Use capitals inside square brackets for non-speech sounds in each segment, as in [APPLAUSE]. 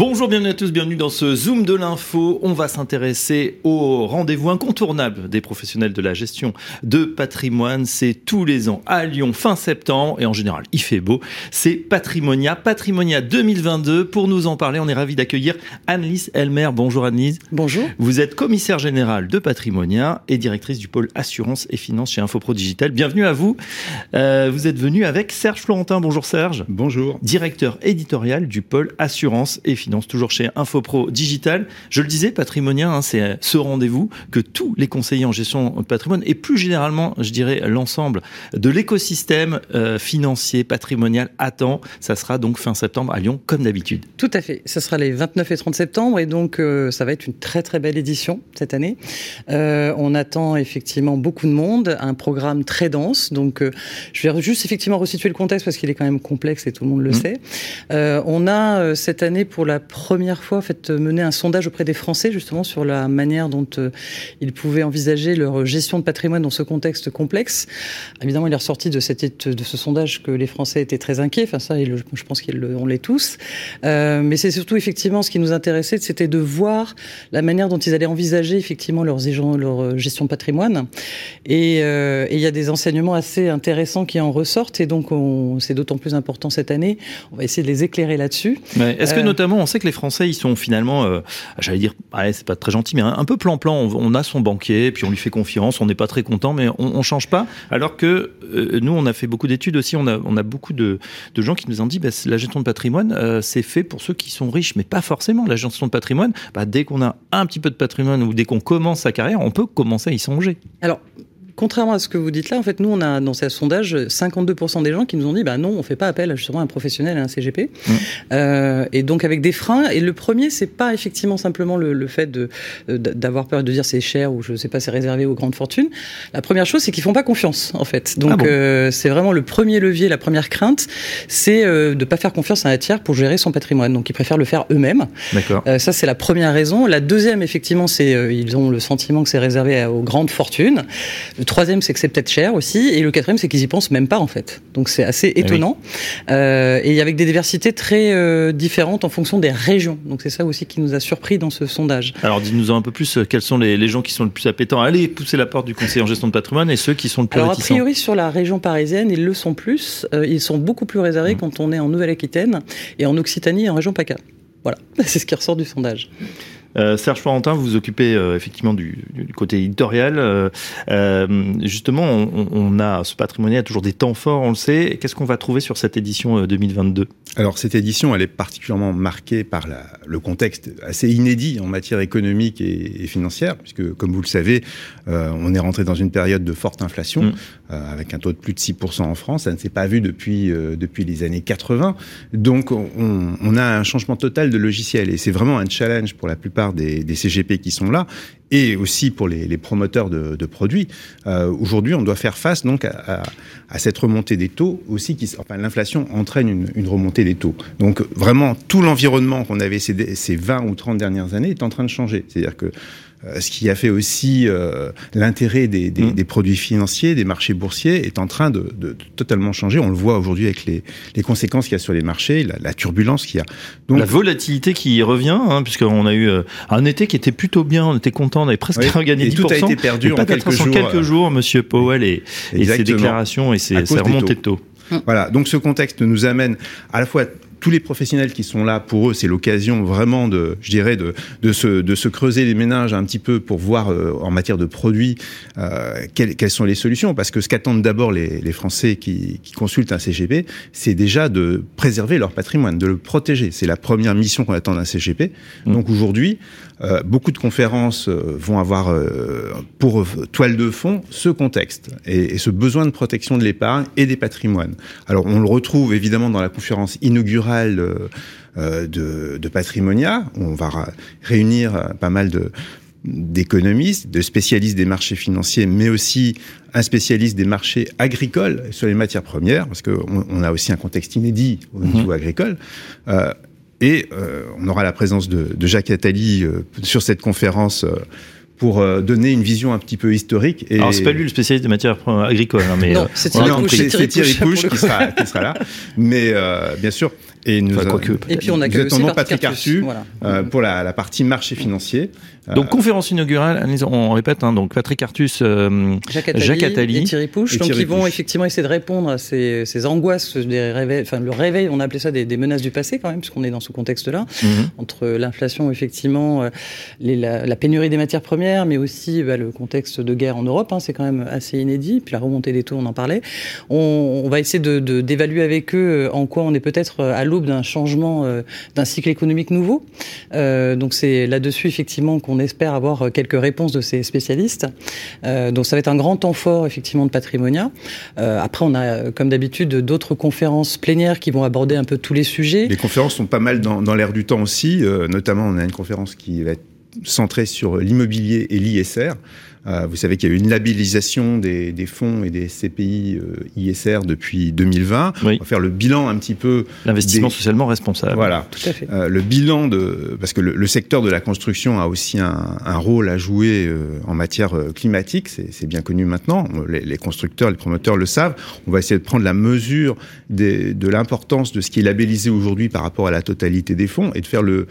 Bonjour, bienvenue à tous, bienvenue dans ce Zoom de l'info. On va s'intéresser au rendez-vous incontournable des professionnels de la gestion de patrimoine. C'est tous les ans à Lyon, fin septembre, et en général, il fait beau. C'est Patrimonia, Patrimonia 2022. Pour nous en parler, on est ravi d'accueillir Annelise Elmer. Bonjour Annelise. Bonjour. Vous êtes commissaire générale de Patrimonia et directrice du pôle assurance et finance chez Infopro Digital. Bienvenue à vous. Euh, vous êtes venu avec Serge Florentin. Bonjour Serge. Bonjour. Directeur éditorial du pôle assurance et finance, toujours chez Infopro Digital. Je le disais, Patrimonia, hein, c'est ce rendez-vous que tous les conseillers en gestion de patrimoine et plus généralement, je dirais, l'ensemble de l'écosystème euh, financier patrimonial attend. Ça sera donc fin septembre à Lyon, comme d'habitude. Tout à fait. Ce sera les 29 et 30 septembre et donc euh, ça va être une très très belle édition cette année. Euh, on attend effectivement beaucoup de monde, un programme très dense. Donc euh, je vais juste effectivement resituer le contexte parce qu'il est quand même complexe et tout le monde le Mmh. sait. Euh, on a euh, cette année pour la première fois en fait mené un sondage auprès des Français justement sur la manière dont euh, ils pouvaient envisager leur gestion de patrimoine dans ce contexte complexe. Évidemment, il est ressorti de, cette, de ce sondage que les Français étaient très inquiets. Enfin ça, je pense qu'on l'est tous. Euh, mais c'est surtout effectivement ce qui nous intéressait, c'était de voir la manière dont ils allaient envisager effectivement leur euh, gestion de patrimoine. Et euh, il y a des enseignements assez intéressants qui en ressortent. Et donc, on- c'est d'autant plus important cette année. On va essayer de les éclairer là-dessus. Est-ce que Euh, notamment, on sait que les Français, ils sont finalement, euh, j'allais dire, allez, c'est pas très gentil, mais un, peu plan-plan. On, a son banquier, puis on lui fait confiance, on n'est pas très content, mais on, on change pas. Alors que euh, nous, on a fait beaucoup d'études aussi, on a, beaucoup de, de gens qui nous ont dit, bah, la gestion de patrimoine, euh, c'est fait pour ceux qui sont riches, mais pas forcément. La gestion de patrimoine, bah, dès qu'on a un petit peu de patrimoine ou dès qu'on commence sa carrière, on peut commencer à y songer. Alors, contrairement à ce que vous dites là, en fait, nous, on a dans ce sondage 52% des gens qui nous ont dit, bah non, on fait pas appel à justement à un professionnel, à un CGP. Mmh. Euh, et donc avec des freins. Et le premier, c'est pas effectivement simplement le, le fait de euh, d'avoir peur de dire c'est cher ou je sais pas, c'est réservé aux grandes fortunes. La première chose, c'est qu'ils font pas confiance, en fait. Donc Ah bon? euh, c'est vraiment le premier levier, la première crainte, c'est euh, de pas faire confiance à un tiers pour gérer son patrimoine. Donc ils préfèrent le faire eux-mêmes. D'accord. Euh, ça, c'est la première raison. La deuxième, effectivement, c'est euh, ils ont le sentiment que c'est réservé à- aux grandes fortunes. Le troisième, c'est que c'est peut-être cher aussi. Et le quatrième, c'est qu'ils y pensent même pas, en fait. Donc c'est assez étonnant. Euh, et avec des diversités très euh, différentes en fonction des régions. Donc c'est ça aussi qui nous a surpris dans ce sondage. Alors, dis-nous un peu plus, euh, quels sont les, les gens qui sont le plus appétents à aller pousser la porte du conseiller en gestion de patrimoine et ceux qui sont le plus Alors a priori sur la région parisienne, ils le sont plus. Euh, ils sont beaucoup plus réservés quand on est en Nouvelle-Aquitaine et en Occitanie et en région PACA. Voilà, [LAUGHS] c'est ce qui ressort du sondage. Euh, Serge Florentin, vous vous occupez euh, effectivement du, du côté éditorial. Euh, euh, justement, on, on a ce patrimoine a toujours des temps forts, on le sait. Qu'est-ce qu'on va trouver sur cette édition euh, 2022 Alors cette édition, elle est particulièrement marquée par la, le contexte assez inédit en matière économique et, et financière, puisque comme vous le savez, on est rentré dans une période de forte inflation, Mm. avec un taux de plus de 6% en France. Ça ne s'est pas vu depuis, depuis les années 80. Donc on, on a un changement total de logiciel, et c'est vraiment un challenge pour la plupart des, CGP qui sont là, et aussi pour les, promoteurs de, produits. Euh, Aujourd'hui, on doit faire face donc à, à, cette remontée des taux aussi. Qui, enfin, l'inflation entraîne une, remontée des taux. Donc vraiment, tout l'environnement qu'on avait ces, ces 20 ou 30 dernières années est en train de changer. C'est-à-dire que ce qui a fait aussi euh, l'intérêt des, des, mmh. des, produits financiers, des marchés boursiers, est en train de, de, de totalement changer. On le voit aujourd'hui avec les, les conséquences qu'il y a sur les marchés, la, la turbulence qu'il y a. Donc, la volatilité qui revient, hein, puisqu'on a eu euh, un été qui était plutôt bien, on était content, on avait presque oui, [LAUGHS] gagné et 10%. Tout a été perdu en quelques jours. quelques jours, Monsieur Powell et, et ses déclarations et ses, remontées de taux. Voilà, donc ce contexte nous amène à la fois tous les professionnels qui sont là, pour eux, c'est l'occasion vraiment de, je dirais, de, de, se, de se creuser les méninges un petit peu pour voir euh, en matière de produits euh, quelles, quelles, sont les solutions. Parce que ce qu'attendent d'abord les, les, Français qui, qui, consultent un CGP, c'est déjà de préserver leur patrimoine, de le protéger. C'est la première mission qu'on attend d'un CGP. Mmh. Donc aujourd'hui, euh, beaucoup de conférences euh, vont avoir euh, pour toile de fond ce contexte et, et ce besoin de protection de l'épargne et des patrimoines. Alors on le retrouve évidemment dans la conférence inaugurale de, de, Patrimonia. On va réunir pas mal de d'économistes, de spécialistes des marchés financiers, mais aussi un spécialiste des marchés agricoles sur les matières premières, parce qu'on on a aussi un contexte inédit au niveau mmh. agricole. Euh, et euh, on aura la présence de, Jacques Attali euh, sur cette conférence pour donner une vision un petit peu historique. Et... Alors c'est pas lui le spécialiste des matières agricoles, hein, mais non, c'est Thierry Pouche, qui, sera, qui sera là. Mais bien sûr, et nous, enfin, et puis on a nous attendons Patrick Artu voilà. pour la, la, partie marché financier. Donc conférence inaugurale, on répète, hein, donc Patrick Artus, euh, Jacques, Attali, et Thierry Pouche. donc ils vont effectivement essayer de répondre à ces, ces angoisses, des réveils, enfin le réveil, on a appelé ça des, des, menaces du passé quand même, puisqu'on est dans ce contexte-là, mhm. entre l'inflation effectivement, euh, les, la, la, pénurie des matières premières, mais aussi bah, le contexte de guerre en Europe, hein, c'est quand même assez inédit. Puis la remontée des taux, on en parlait. On, va essayer de d'évaluer avec eux euh, en quoi on est peut-être à l'aube d'un changement, d'un cycle économique nouveau. Euh, donc c'est là-dessus effectivement qu'on espère avoir euh, quelques réponses de ces spécialistes. Euh, donc ça va être un grand temps fort effectivement de Patrimonia. Euh, après, on a comme d'habitude d'autres conférences plénières qui vont aborder un peu tous les sujets. Les conférences sont pas mal dans, dans l'air du temps aussi. notamment, on a une conférence qui va être centrée sur l'immobilier et l'ISR. Euh, vous savez qu'il y a eu une labellisation des, des fonds et des CPI euh, ISR depuis 2020. Oui. On va faire le bilan un petit peu. L'investissement des... socialement responsable. Voilà. Tout à fait. Euh, le bilan de parce que le, le, secteur de la construction a aussi un, un rôle à jouer euh, en matière euh, climatique. C'est bien connu maintenant. Les, les, constructeurs, les promoteurs le savent. On va essayer de prendre la mesure des, de l'importance de ce qui est labellisé aujourd'hui par rapport à la totalité des fonds et de faire le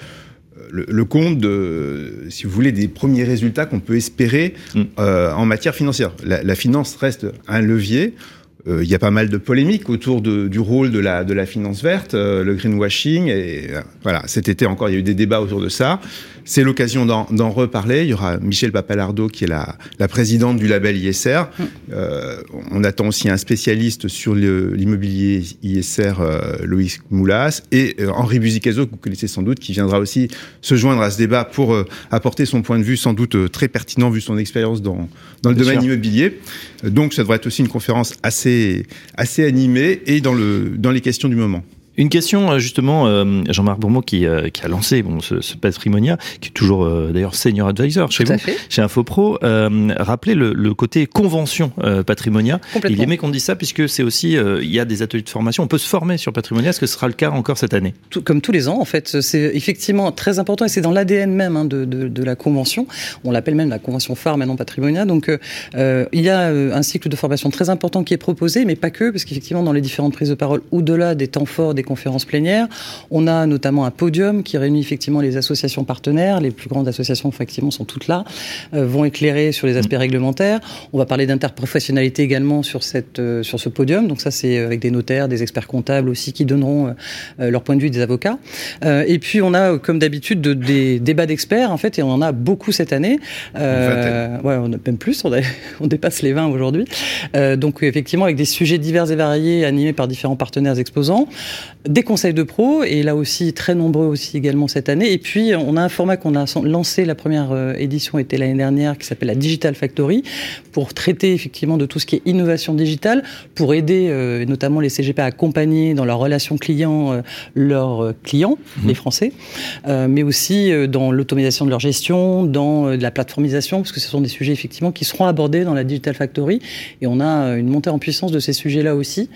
le, le, compte de, si vous voulez, des premiers résultats qu'on peut espérer mm. euh, en matière financière. La, la, finance reste un levier. Euh, il y a pas mal de polémiques autour de, du rôle de la, de la finance verte, euh, le greenwashing. Et euh, voilà, cet été encore, il y a eu des débats autour de ça. C'est l'occasion d'en reparler. Il y aura Michel Papalardo, qui est la, la présidente du label ISR. Mm. Euh, on attend aussi un spécialiste sur l'immobilier ISR, euh, Loïs Moulas, et euh, Henri Buzicazo, que vous connaissez sans doute, qui viendra aussi se joindre à ce débat pour euh, apporter son point de vue, sans doute euh, très pertinent vu son expérience dans, dans le Bien domaine sûr. immobilier. Donc ça devrait être aussi une conférence assez, assez animée et dans, le, dans les questions du moment. Une question euh, justement, euh, Jean-Marc qui, euh, qui, a lancé bon, ce, ce patrimonia, qui est toujours euh, d'ailleurs senior advisor chez Tout vous, chez InfoPro, rappelez le, le, côté convention patrimonia. Il aimait qu'on dise ça puisque c'est aussi, il y a des ateliers de formation, on peut se former sur patrimonia. Est-ce que ce sera le cas encore cette année? Tout, Comme tous les ans en fait, c'est effectivement très important et c'est dans l'ADN même hein, de, de, de, la convention. On l'appelle même la convention phare maintenant patrimonia. Donc il y a un cycle de formation très important qui est proposé, mais pas que, parce qu'effectivement dans les différentes prises de parole, au-delà des temps forts, des conférences plénières. On a notamment un podium qui réunit effectivement les associations partenaires. Les plus grandes associations, effectivement, sont toutes là, euh, vont éclairer sur les aspects mmh. réglementaires. On va parler d'interprofessionnalité également sur, cette, euh, sur ce podium. Donc ça, c'est avec des notaires, des experts comptables aussi qui donneront euh, leur point de vue des avocats. Euh, et puis, on a, comme d'habitude, de, des débats d'experts, en fait, et on en a beaucoup cette année. Euh, ouais, on a même plus, on, a, [LAUGHS] on dépasse les 20 aujourd'hui. donc, effectivement, avec des sujets divers et variés animés par différents partenaires exposants des conseils de pro, et là aussi très nombreux aussi également cette année. Et puis on a un format qu'on a lancé, la première euh, édition était l'année dernière, qui s'appelle la Digital Factory, pour traiter effectivement de tout ce qui est innovation digitale, pour aider euh, notamment les CGP à accompagner dans leur relation client euh, leurs euh, clients, mmh. les Français, euh, mais aussi euh, dans l'automatisation de leur gestion, dans la plateformisation, parce que ce sont des sujets effectivement qui seront abordés dans la Digital Factory, et on a une montée en puissance de ces sujets-là aussi.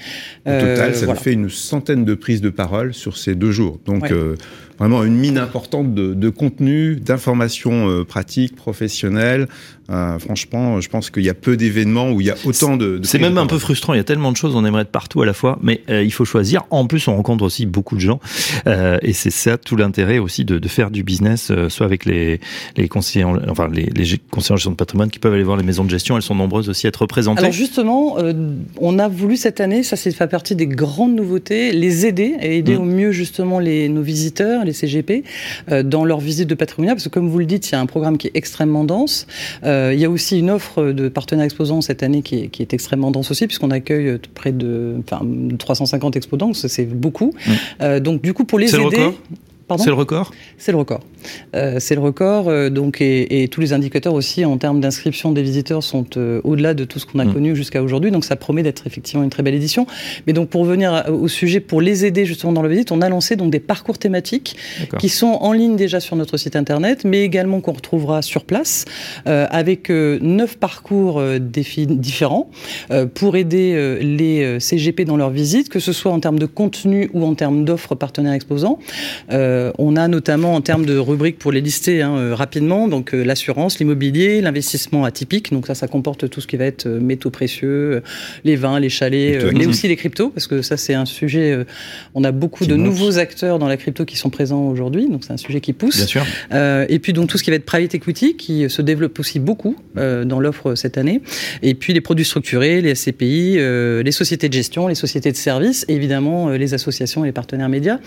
Au total, ça voilà. fait une centaine de prises de parole sur ces deux jours. Donc, ouais. euh, vraiment une mine importante de, de contenu, d'informations euh, pratiques, professionnelles. Euh, franchement, je pense qu'il y a peu d'événements où il y a autant de. de c'est même un peu frustrant. Il y a tellement de choses, on aimerait être partout à la fois, mais euh, il faut choisir. En plus, on rencontre aussi beaucoup de gens, euh, et c'est ça tout l'intérêt aussi de, de, faire du business, euh, soit avec les, les conseillers, en, enfin les, les conseillers en gestion de patrimoine qui peuvent aller voir les maisons de gestion. Elles sont nombreuses aussi à être représentées. Alors justement, euh, on a voulu cette année, ça c'est fait partie des grandes nouveautés, les aider et aider mmh. au mieux justement les nos visiteurs, les CGP, euh, dans leur visite de patrimoine, parce que comme vous le dites, il y a un programme qui est extrêmement dense. Euh, il y a aussi une offre de partenaires exposants cette année qui est, qui est extrêmement dense aussi, puisqu'on accueille près de enfin, 350 exposants, c'est beaucoup. Mmh. Euh, donc du coup, pour les aider... C'est le record C'est le record. Euh, c'est le record. Euh, donc, et, et, tous les indicateurs aussi en termes d'inscription des visiteurs sont euh, au-delà de tout ce qu'on a mmh. connu jusqu'à aujourd'hui. Donc, ça promet d'être effectivement une très belle édition. Mais donc, pour revenir au sujet, pour les aider justement dans la visite, on a lancé donc des parcours thématiques qui sont en ligne déjà sur notre site internet, mais également qu'on retrouvera sur place avec neuf parcours différents pour aider les CGP dans leur visite, que ce soit en termes de contenu ou en termes d'offres partenaires exposants. Euh, on a notamment en termes de rubriques pour les lister hein, rapidement, donc l'assurance, l'immobilier, l'investissement atypique, donc ça, ça comporte tout ce qui va être métaux précieux, les vins, les chalets, mais aussi les cryptos, parce que ça c'est un sujet. on a beaucoup de nouveaux acteurs dans la crypto qui sont présents aujourd'hui, donc c'est un sujet qui pousse. Bien sûr. et puis donc tout ce qui va être private equity, qui se développe aussi beaucoup dans l'offre cette année. Et puis les produits structurés, les SCPI, les sociétés de gestion, les sociétés de services, et évidemment les associations et les partenaires médias.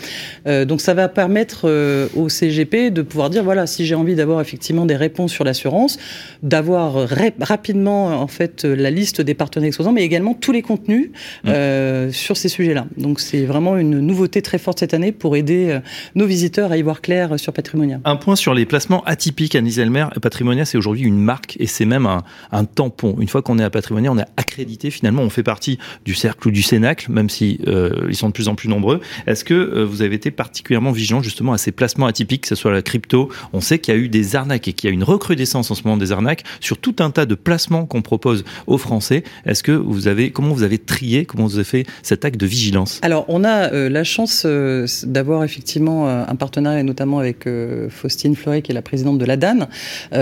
donc ça va permettre au CGP de pouvoir dire voilà si j'ai envie d'avoir effectivement des réponses sur l'assurance, d'avoir rapidement en fait la liste des partenaires exposants, mais également tous les contenus mmh. euh, sur ces sujets-là. Donc c'est vraiment une nouveauté très forte cette année pour aider euh, nos visiteurs à y voir clair sur Patrimonia. Un point sur les placements atypiques, à Elmer. Patrimonia, c'est aujourd'hui une marque et c'est même un, un, tampon. Une fois qu'on est à Patrimonia, on est accrédité. Finalement, on fait partie du cercle ou du cénacle, même si euh, ils sont de plus en plus nombreux. Est-ce que vous avez été particulièrement vigilant justement à ces placements atypiques, que ce soit la crypto On sait qu'il y a eu des arnaques et qu'il y a une recrudescence en ce moment des arnaques sur tout un tas de placements qu'on propose aux Français. Est-ce que vous avez, comment vous avez trié, comment vous avez fait cet acte de vigilance? Alors, on a euh, la chance euh, d'avoir effectivement euh, un partenariat, notamment avec Faustine Fleury, qui est la présidente de la DAN.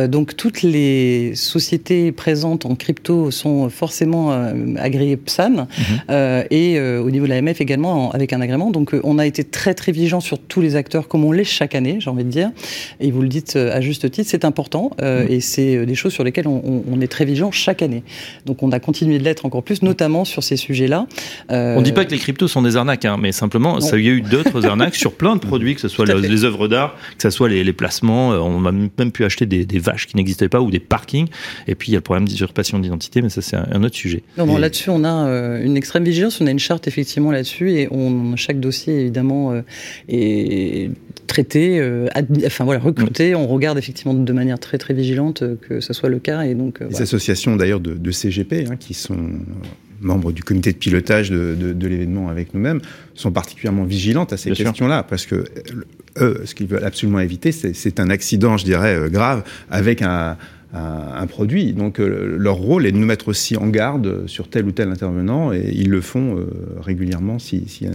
donc, toutes les sociétés présentes en crypto sont forcément agréées PSAN mhm. et au niveau de l'AMF également avec un agrément. Donc, on a été très très vigilant sur tous les acteurs, comme on l'est chaque année, j'ai envie de dire. Et vous le dites à juste titre, c'est important mhm. et c'est des choses sur lesquelles on, est très vigilant chaque année. Donc, on a continué de l'être encore plus, notamment sur ces sujets-là. On ne dit pas que les cryptos sont des arnaques, hein, mais simplement, ça, il y a eu d'autres [LAUGHS] arnaques sur plein de produits, que ce soit les, œuvres d'art, que ce soit les, placements. Euh, on a même pu acheter des, vaches qui n'existaient pas ou des parkings. Et puis, il y a le problème d'usurpation d'identité, mais ça, c'est un, autre sujet. Non, là-dessus, on a euh, une extrême vigilance. On a une charte, effectivement, là-dessus. Et on, chaque dossier, évidemment, euh, est traité, enfin voilà, recruté. On regarde effectivement de manière très très vigilante que ce soit le cas. Et donc, les associations d'ailleurs de, CGP hein, qui sont membres du comité de pilotage de, l'événement avec nous-mêmes, sont particulièrement vigilantes à ces questions-là, parce que eux, ce qu'ils veulent absolument éviter, c'est un accident, je dirais, euh, grave avec un, produit. Donc euh, leur rôle est de nous mettre aussi en garde sur tel ou tel intervenant, et ils le font euh, régulièrement si, si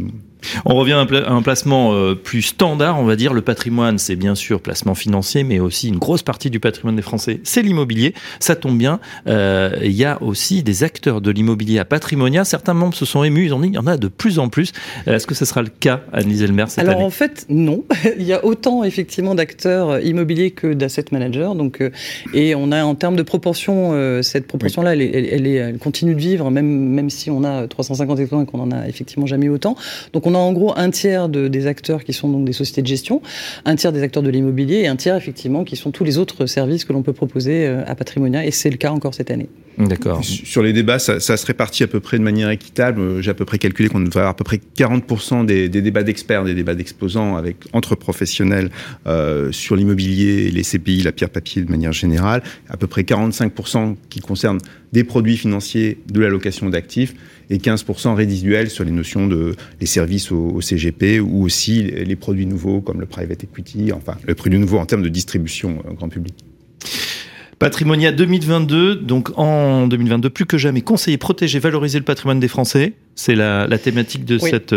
on revient à un, placement euh, plus standard, on va dire. Le patrimoine, c'est bien sûr placement financier, mais aussi une grosse partie du patrimoine des Français, c'est l'immobilier. Ça tombe bien. Euh, il y a aussi des acteurs de l'immobilier à Patrimonia. Certains membres se sont émus. Ils ont dit il y en a de plus en plus. Euh, est-ce que ce sera le cas, Anne-Lise Elmer, cette Alors en fait, non. [LAUGHS] il y a autant effectivement d'acteurs immobiliers que d'asset managers. Donc, et on a en termes de proportion, cette proportion-là, elle, elle, continue de vivre, même, même si on a 350 hectares et qu'on en a effectivement jamais autant. Donc on a en gros un tiers de, des acteurs qui sont donc des sociétés de gestion, un tiers des acteurs de l'immobilier et un tiers effectivement qui sont tous les autres services que l'on peut proposer euh, à Patrimonia et c'est le cas encore cette année. D'accord. Sur les débats, ça, se répartit à peu près de manière équitable. Euh, j'ai à peu près calculé qu'on devrait avoir à peu près 40% des, débats d'experts, des débats d'exposants avec entre professionnels euh, sur l'immobilier, les CPI, la pierre papier de manière générale, à peu près 45% qui concernent des produits financiers, de l'allocation d'actifs et 15% résiduels sur les notions de les services au, CGP ou aussi les, produits nouveaux comme le private equity, enfin le produit nouveau en termes de distribution euh, grand public. Patrimonia 2022, donc en 2022, plus que jamais, conseiller, protéger, valoriser le patrimoine des Français. C'est la, thématique de cette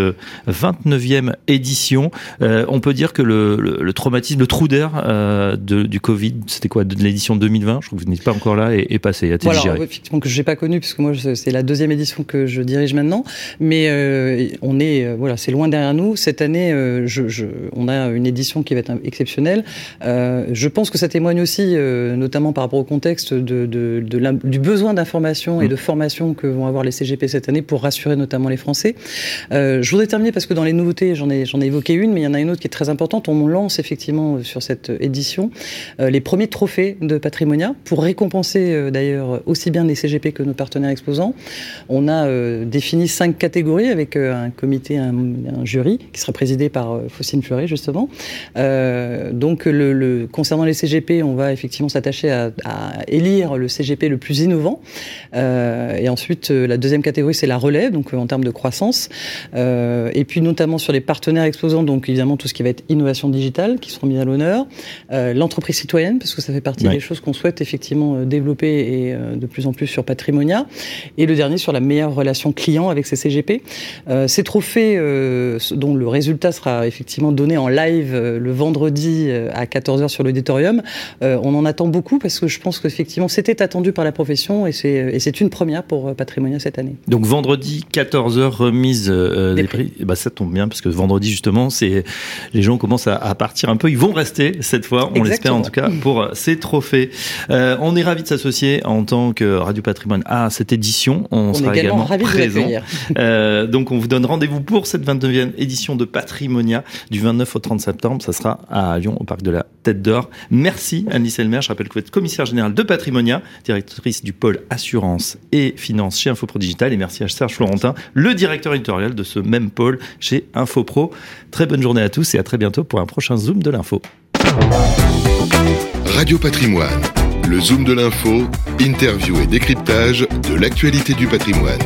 29e euh, édition. Euh, on peut dire que le, traumatisme, le trou d'air euh, du Covid, c'était quoi, de l'édition 2020 Je crois que vous n'êtes pas encore là, et, passé, a été voilà, Effectivement, que je n'ai pas connu, puisque moi, c'est la deuxième édition que je dirige maintenant. Mais on est, voilà, c'est loin derrière nous. Cette année, je, on a une édition qui va être exceptionnelle. je pense que ça témoigne aussi, notamment par rapport au contexte de, du besoin d'information et mmh. de formation que vont avoir les CGP cette année pour rassurer notamment les Français. Euh, je voudrais terminer parce que dans les nouveautés, j'en ai, évoqué une, mais il y en a une autre qui est très importante. On lance effectivement euh, sur cette édition euh, les premiers trophées de Patrimonia pour récompenser d'ailleurs aussi bien les CGP que nos partenaires exposants. On a défini cinq catégories avec un comité, un, jury qui sera présidé par Faustine Fleury justement. donc concernant les CGP, on va effectivement s'attacher à à élire le CGP le plus innovant. et ensuite, la deuxième catégorie, c'est la relève, donc en termes de croissance. et puis notamment sur les partenaires exposants, donc évidemment tout ce qui va être innovation digitale, qui seront mis à l'honneur. L'entreprise citoyenne, parce que ça fait partie des choses qu'on souhaite effectivement développer et de plus en plus sur Patrimonia. Et le dernier sur la meilleure relation client avec ces CGP. ces trophées, dont le résultat sera effectivement donné en live le vendredi à 14h sur l'auditorium. Euh, on en attend beaucoup parce que je pense qu'effectivement c'était attendu par la profession et c'est une première pour euh, Patrimonia cette année. Donc vendredi 14h remise euh, des, prix. bah, ça tombe bien parce que vendredi justement c'est les gens commencent à, partir un peu. Ils vont rester cette fois, on l'espère en tout cas pour ces trophées. on est ravi de s'associer en tant que Radio Patrimoine à cette édition. On, sera également, présent. [LAUGHS] donc on vous donne rendez-vous pour cette 29e édition de Patrimonia du 29 au 30 septembre. Ça sera à Lyon au parc de la Tête d'Or. Merci Anne-Lise Elmer. Je rappelle que vous êtes commissaire générale de Patrimonia, directrice du pôle assurance et finance chez Infopro Digital. Et merci à Serge Florentin, le directeur éditorial de ce même pôle chez Infopro. Très bonne journée à tous et à très bientôt pour un prochain Zoom de l'info. Radio Patrimoine, le Zoom de l'info, interview et décryptage de l'actualité du patrimoine.